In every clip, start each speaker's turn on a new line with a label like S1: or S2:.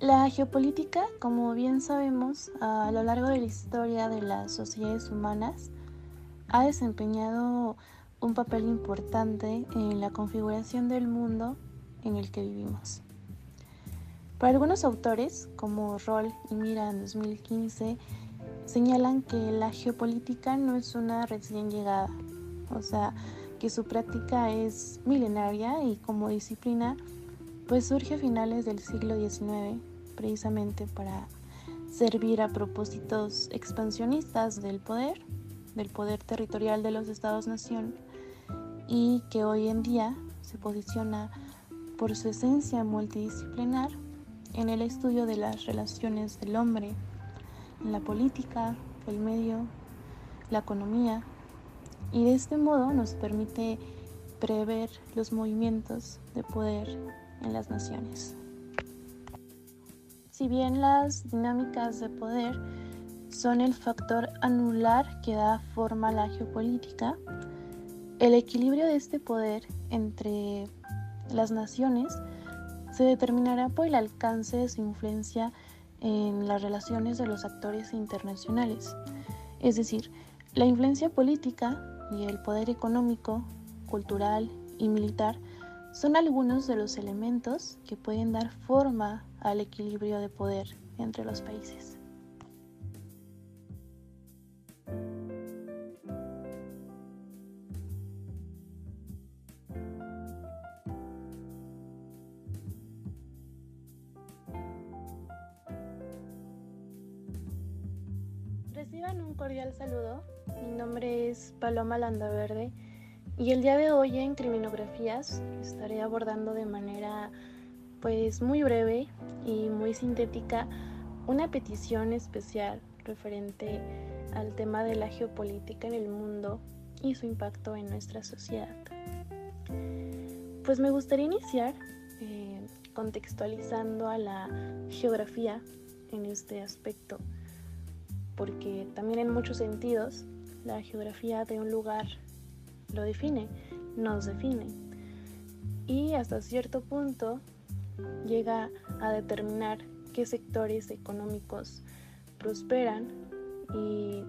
S1: La geopolítica, como bien sabemos, a lo largo de la historia de las sociedades humanas, ha desempeñado un papel importante en la configuración del mundo en el que vivimos. Para algunos autores, como Roll y Mira en 2015, señalan que la geopolítica no es una recién llegada, o sea, que su práctica es milenaria y como disciplina, pues surge a finales del siglo XIX precisamente para servir a propósitos expansionistas del poder, del poder territorial de los estados-nación y que hoy en día se posiciona por su esencia multidisciplinar en el estudio de las relaciones del hombre, en la política, el medio, la economía, y de este modo nos permite prever los movimientos de poder en las naciones. Si bien las dinámicas de poder son el factor anular que da forma a la geopolítica, el equilibrio de este poder entre las naciones se determinará por el alcance de su influencia en las relaciones de los actores internacionales. Es decir, la influencia política y el poder económico, cultural y militar son algunos de los elementos que pueden dar forma al equilibrio de poder entre los países. Reciban un cordial saludo. Mi nombre es Paloma Landaverde y el día de hoy en Criminografías estaré abordando de manera pues muy breve y muy sintética una petición especial referente al tema de la geopolítica en el mundo y su impacto en nuestra sociedad. Pues me gustaría iniciar eh, contextualizando a la geografía en este aspecto, porque también en muchos sentidos la geografía de un lugar lo define, nos define. Y hasta cierto punto llega a determinar qué sectores económicos prosperan y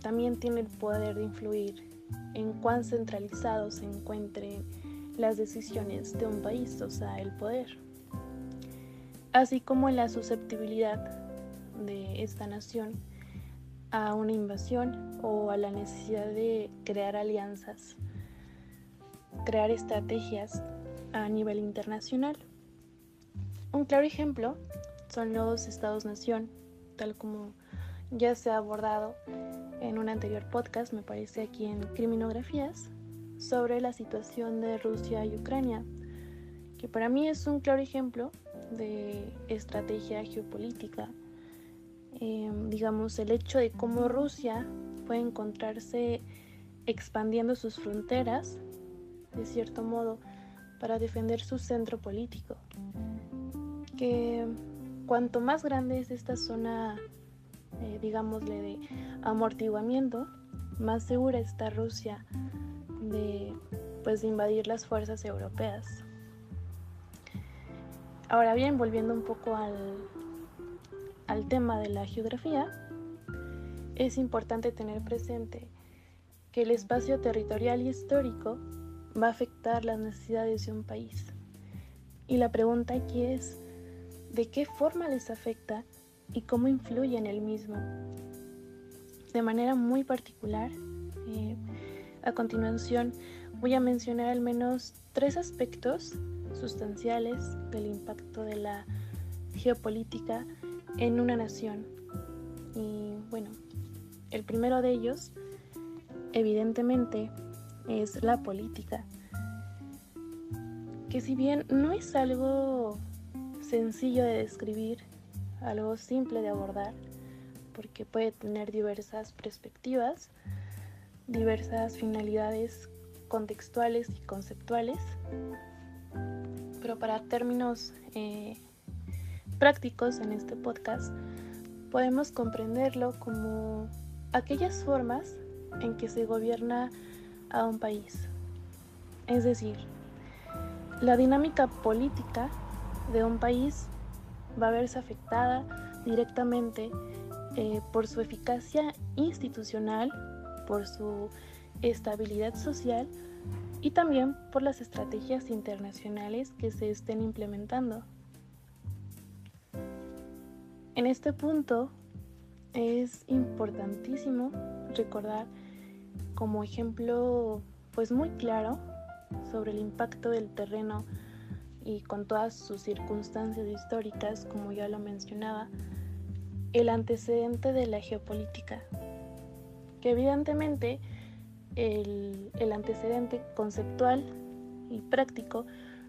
S1: también tiene el poder de influir en cuán centralizado se encuentren las decisiones de un país, o sea, el poder, así como la susceptibilidad de esta nación a una invasión o a la necesidad de crear alianzas, crear estrategias a nivel internacional. Un claro ejemplo son los estados-nación, tal como ya se ha abordado en un anterior podcast, me parece aquí en Criminografías, sobre la situación de Rusia y Ucrania, que para mí es un claro ejemplo de estrategia geopolítica. Em, digamos, el hecho de cómo Rusia puede encontrarse expandiendo sus fronteras, de cierto modo, para defender su centro político que cuanto más grande es esta zona, eh, digámosle, de amortiguamiento, más segura está Rusia de, pues, de invadir las fuerzas europeas. Ahora bien, volviendo un poco al, al tema de la geografía, es importante tener presente que el espacio territorial y histórico va a afectar las necesidades de un país. Y la pregunta aquí es, de qué forma les afecta y cómo influye en el mismo. De manera muy particular, eh, a continuación voy a mencionar al menos tres aspectos sustanciales del impacto de la geopolítica en una nación. Y bueno, el primero de ellos, evidentemente, es la política que si bien no es algo sencillo de describir, algo simple de abordar, porque puede tener diversas perspectivas, diversas finalidades contextuales y conceptuales, pero para términos eh, prácticos en este podcast, podemos comprenderlo como aquellas formas en que se gobierna a un país. Es decir, la dinámica política de un país va a verse afectada directamente eh, por su eficacia institucional, por su estabilidad social y también por las estrategias internacionales que se estén implementando. En este punto es importantísimo recordar como ejemplo pues muy claro sobre el impacto del terreno y con todas sus circunstancias históricas, como ya lo mencionaba, el antecedente de la geopolítica, que evidentemente el, el, antecedente conceptual y práctico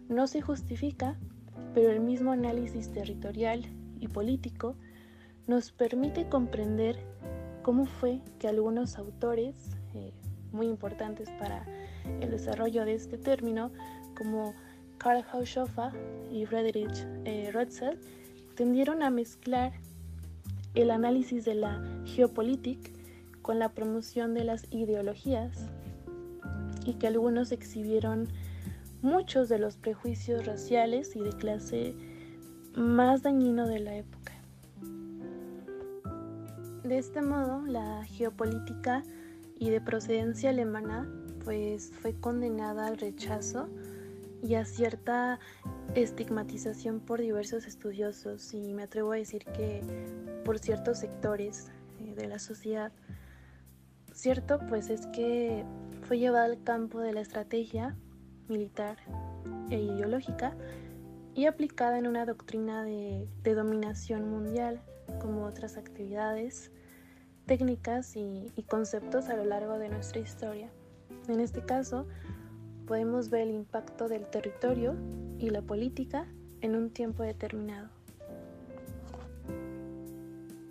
S1: no se justifica, pero el mismo análisis territorial y político nos permite comprender cómo fue que algunos autores eh, muy importantes para el desarrollo de este término, como Karl Haushofer y Friedrich eh, tendieron a mezclar el análisis de la geopolítica con la promoción de las ideologías y que algunos exhibieron muchos de los prejuicios raciales y de clase más dañino de la época. De este modo, la geopolítica y de procedencia alemana pues fue condenada al rechazo y a cierta estigmatización por diversos estudiosos y me atrevo a decir que por ciertos sectores eh, de la sociedad. Cierto pues es que fue llevada al campo de la estrategia militar e ideológica y aplicada en una doctrina de, de dominación mundial como otras actividades, técnicas y, y conceptos a lo largo de nuestra historia. En este caso, podemos ver el impacto del territorio y la política en un tiempo determinado.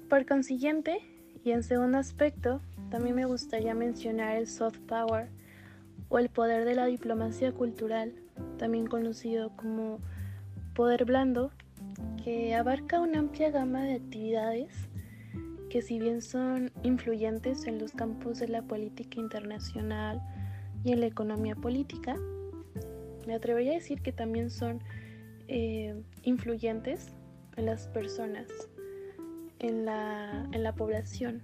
S1: Por consiguiente, y en segundo aspecto, también me gustaría mencionar el soft power o el poder de la diplomacia cultural, también conocido como poder blando, que abarca una amplia gama de actividades que si bien son influyentes en los campos de la política internacional, y en la economía política, me atrevería a decir que también son eh, influyentes en las personas, en la, en la población,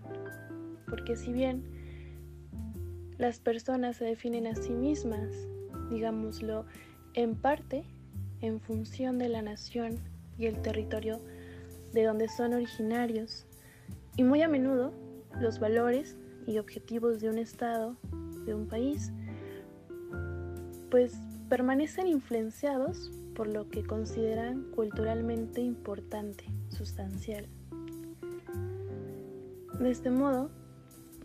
S1: porque si bien las personas se definen a sí mismas, digámoslo, en parte en función de la nación y el territorio de donde son originarios, y muy a menudo los valores y objetivos de un Estado, de un país, pues permanecen influenciados por lo que consideran culturalmente importante, sustancial. De este modo,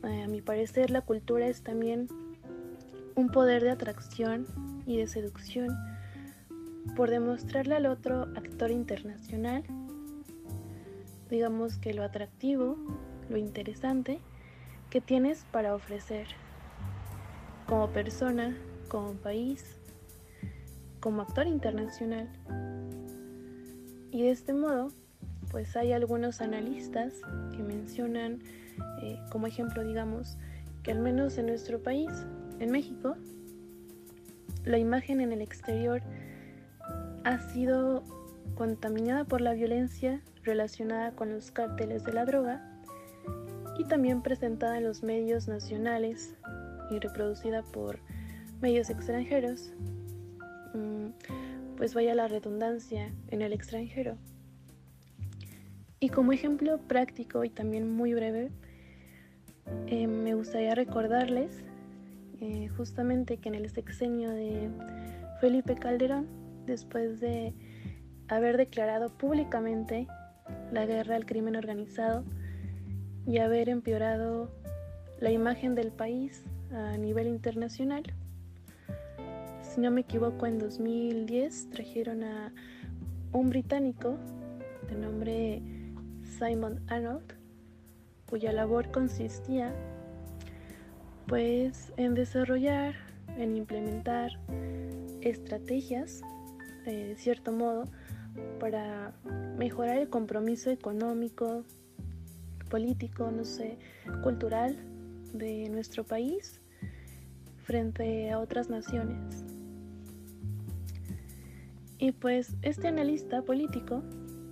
S1: eh, a mi parecer, la cultura es también un poder de atracción y de seducción por demostrarle al otro actor internacional, digamos que lo atractivo, lo interesante que tienes para ofrecer como persona, como país, como actor internacional. Y de este modo, pues hay algunos analistas que mencionan, eh, como ejemplo, digamos, que al menos en nuestro país, en México, la imagen en el exterior ha sido contaminada por la violencia relacionada con los cárteles de la droga y también presentada en los medios nacionales y reproducida por medios extranjeros, mm, pues vaya la redundancia en el extranjero. Y como ejemplo práctico y también muy breve, eh, me gustaría recordarles eh, justamente que en el sexenio de Felipe Calderón, después de haber declarado públicamente la guerra al crimen organizado y haber empeorado la imagen del país a nivel internacional, si no me equivoco, en 2010 trajeron a un británico de nombre Simon Arnold, cuya labor consistía pues en desarrollar, en implementar estrategias, de cierto modo, para mejorar el compromiso económico, político, no sé, cultural de nuestro país frente a otras naciones. Y pues este analista político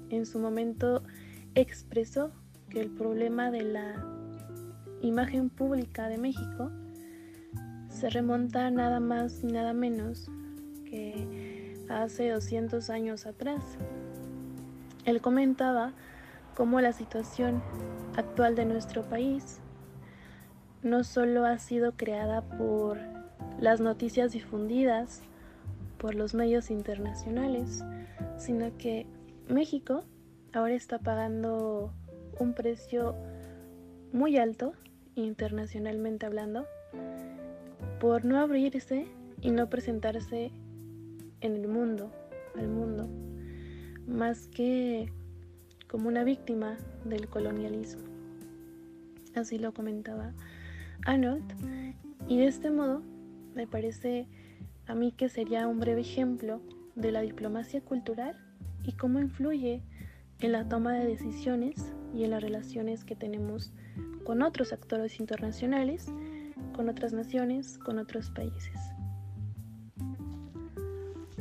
S1: en su momento expresó que el problema de la imagen pública de México se remonta nada más y nada menos que hace 200 años atrás. Él comentaba cómo la situación actual de nuestro país no solo ha sido creada por las noticias difundidas por los medios internacionales, sino que México ahora está pagando un precio muy alto, internacionalmente hablando, por no abrirse y no presentarse en el mundo, al mundo, más que como una víctima del colonialismo. Así lo comentaba Arnold. Y de este modo, me parece a mí que sería un breve ejemplo de la diplomacia cultural y cómo influye en la toma de decisiones y en las relaciones que tenemos con otros actores internacionales, con otras naciones, con otros países.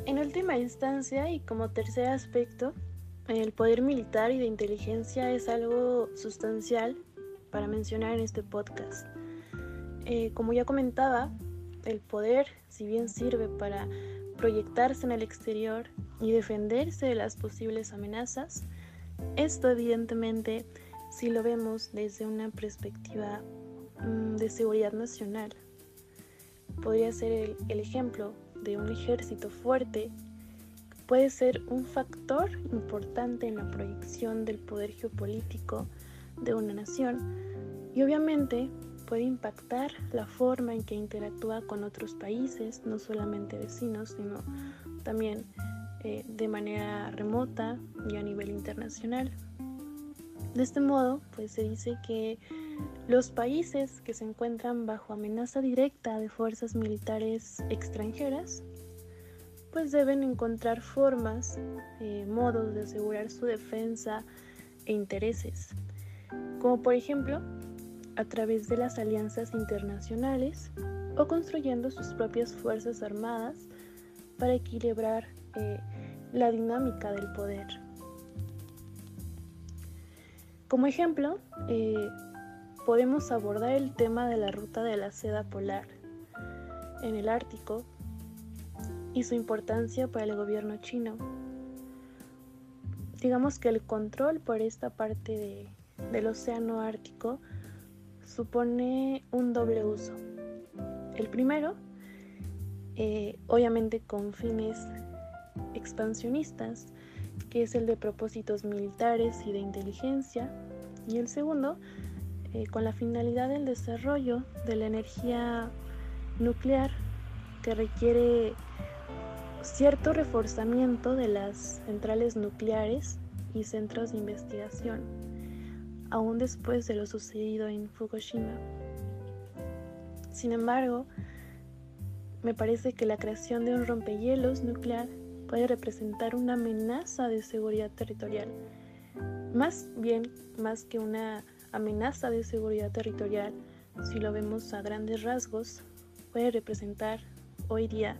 S1: En última instancia y como tercer aspecto, el poder militar y de inteligencia es algo sustancial para mencionar en este podcast. Eh, como ya comentaba, el poder, si bien sirve para proyectarse en el exterior y defenderse de las posibles amenazas, esto evidentemente si lo vemos desde una perspectiva mm, de seguridad nacional. Podría ser el, el ejemplo de un ejército fuerte puede ser un factor importante en la proyección del poder geopolítico de una nación y obviamente puede impactar la forma en que interactúa con otros países, no solamente vecinos, sino también eh, de manera remota y a nivel internacional. De este modo, pues se dice que los países que se encuentran bajo amenaza directa de fuerzas militares extranjeras, pues deben encontrar formas, eh, modos de asegurar su defensa e intereses, como por ejemplo a través de las alianzas internacionales o construyendo sus propias fuerzas armadas para equilibrar eh, la dinámica del poder. Como ejemplo, eh, podemos abordar el tema de la ruta de la seda polar en el Ártico y su importancia para el gobierno chino. Digamos que el control por esta parte del océano Ártico supone un doble uso. El primero, eh, obviamente con fines expansionistas, que es el de propósitos militares y de inteligencia, y el segundo, eh, con la finalidad del desarrollo de la energía nuclear que requiere cierto reforzamiento de las centrales nucleares y centros de investigación aún después de lo sucedido en Fukushima. Sin embargo, me parece que la creación de un rompehielos nuclear puede representar una amenaza de seguridad territorial. Más bien, más que una amenaza de seguridad territorial, si lo vemos a grandes rasgos, puede representar hoy día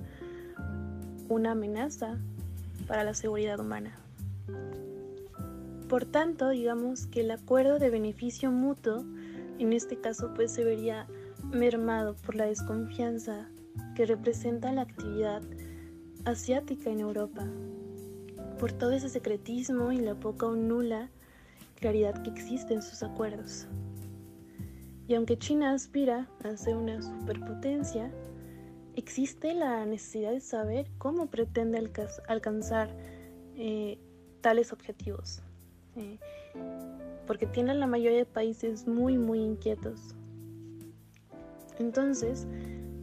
S1: una amenaza para la seguridad humana. Por tanto, digamos que el acuerdo de beneficio mutuo, en este caso, pues se vería mermado por la desconfianza que representa la actividad asiática en Europa, por todo ese secretismo y la poca o nula claridad que existe en sus acuerdos. Y aunque China aspira a ser una superpotencia, existe la necesidad de saber cómo pretende alcanzar eh, tales objetivos porque tienen la mayoría de países muy muy inquietos. Entonces,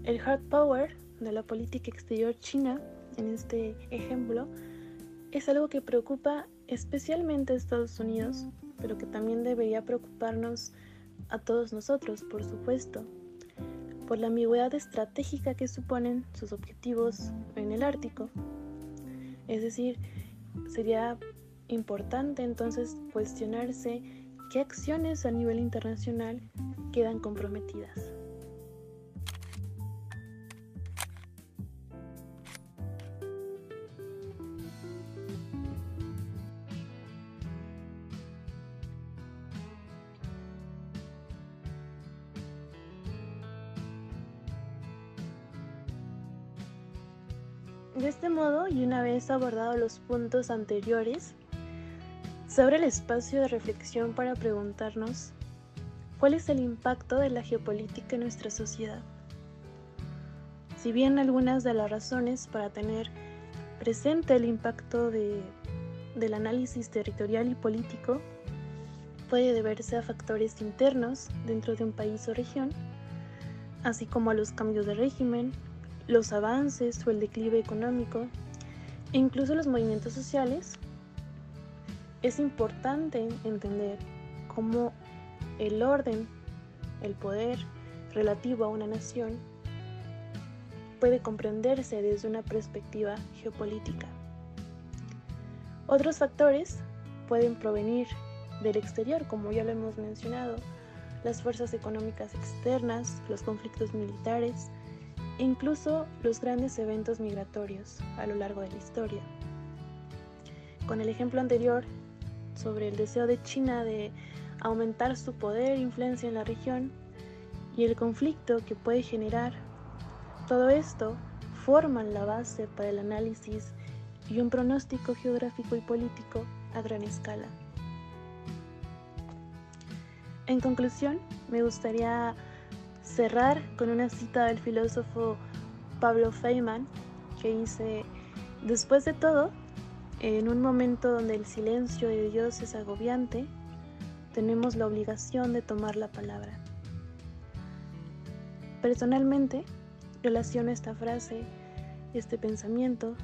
S1: el hard power de la política exterior china, en este ejemplo, es algo que preocupa especialmente a Estados Unidos, pero que también debería preocuparnos a todos nosotros, por supuesto, por la ambigüedad estratégica que suponen sus objetivos en el Ártico. Es decir, sería importante entonces cuestionarse qué acciones a nivel internacional quedan comprometidas. De este modo, y una vez abordado los puntos anteriores, abre el espacio de reflexión para preguntarnos cuál es el impacto de la geopolítica en nuestra sociedad. Si bien algunas de las razones para tener presente el impacto de, del análisis territorial y político puede deberse a factores internos dentro de un país o región, así como a los cambios de régimen, los avances o el declive económico e incluso los movimientos sociales, es importante entender cómo el orden, el poder relativo a una nación puede comprenderse desde una perspectiva geopolítica. Otros factores pueden provenir del exterior, como ya lo hemos mencionado, las fuerzas económicas externas, los conflictos militares, incluso los grandes eventos migratorios a lo largo de la historia. Con el ejemplo anterior sobre el deseo de China de aumentar su poder e influencia en la región y el conflicto que puede generar, todo esto forman la base para el análisis y un pronóstico geográfico y político a gran escala. En conclusión, me gustaría cerrar con una cita del filósofo Pablo Feynman que dice, después de todo, en un momento donde el silencio de Dios es agobiante, tenemos la obligación de tomar la palabra. Personalmente, relaciono esta frase, este pensamiento,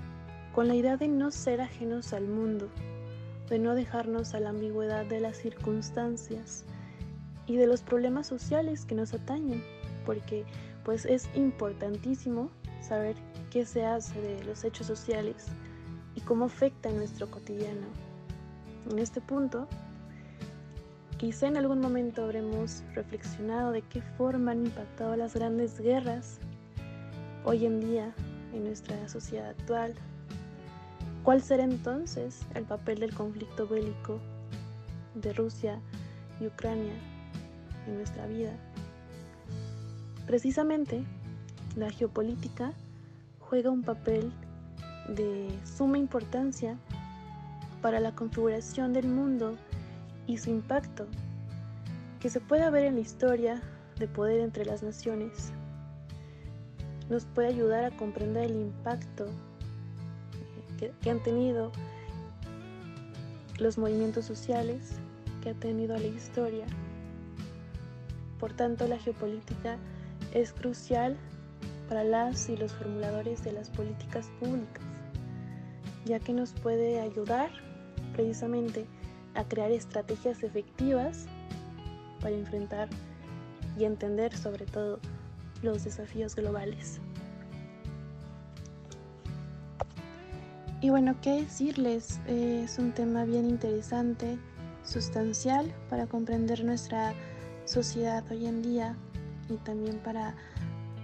S1: con la idea de no ser ajenos al mundo, de no dejarnos a la ambigüedad de las circunstancias y de los problemas sociales que nos atañen porque pues es importantísimo saber qué se hace de los hechos sociales y cómo afecta nuestro cotidiano. En este punto, quizá en algún momento habremos reflexionado de qué forma han impactado las grandes guerras hoy en día en nuestra sociedad actual. ¿Cuál será entonces el papel del conflicto bélico de Rusia y Ucrania en nuestra vida? Precisamente, la geopolítica juega un papel de suma importancia para la configuración del mundo y su impacto, que se puede ver en la historia de poder entre las naciones. Nos puede ayudar a comprender el impacto que, que han tenido los movimientos sociales que ha tenido la historia. Por tanto, la geopolítica es crucial para las y los formuladores de las políticas públicas, ya que nos puede ayudar precisamente a crear estrategias efectivas para enfrentar y entender sobre todo los desafíos globales. Y bueno, ¿qué decirles? es un tema bien interesante, sustancial para comprender nuestra sociedad hoy en día y también para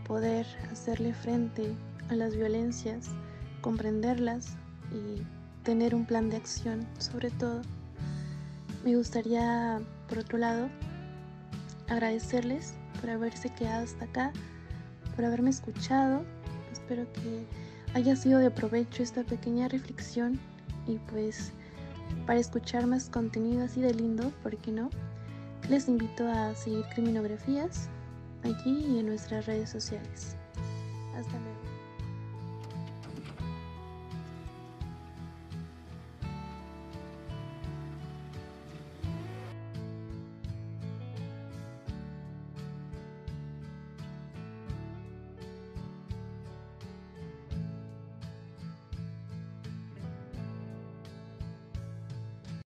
S1: poder hacerle frente a las violencias, comprenderlas y tener un plan de acción sobre todo. Me gustaría, por otro lado, agradecerles por haberse quedado hasta acá, por haberme escuchado. Espero que haya sido de provecho esta pequeña reflexión y pues para escuchar más contenido así de lindo, ¿por qué no? Les invito a seguir criminografías aquí y en nuestras redes sociales. Hasta luego.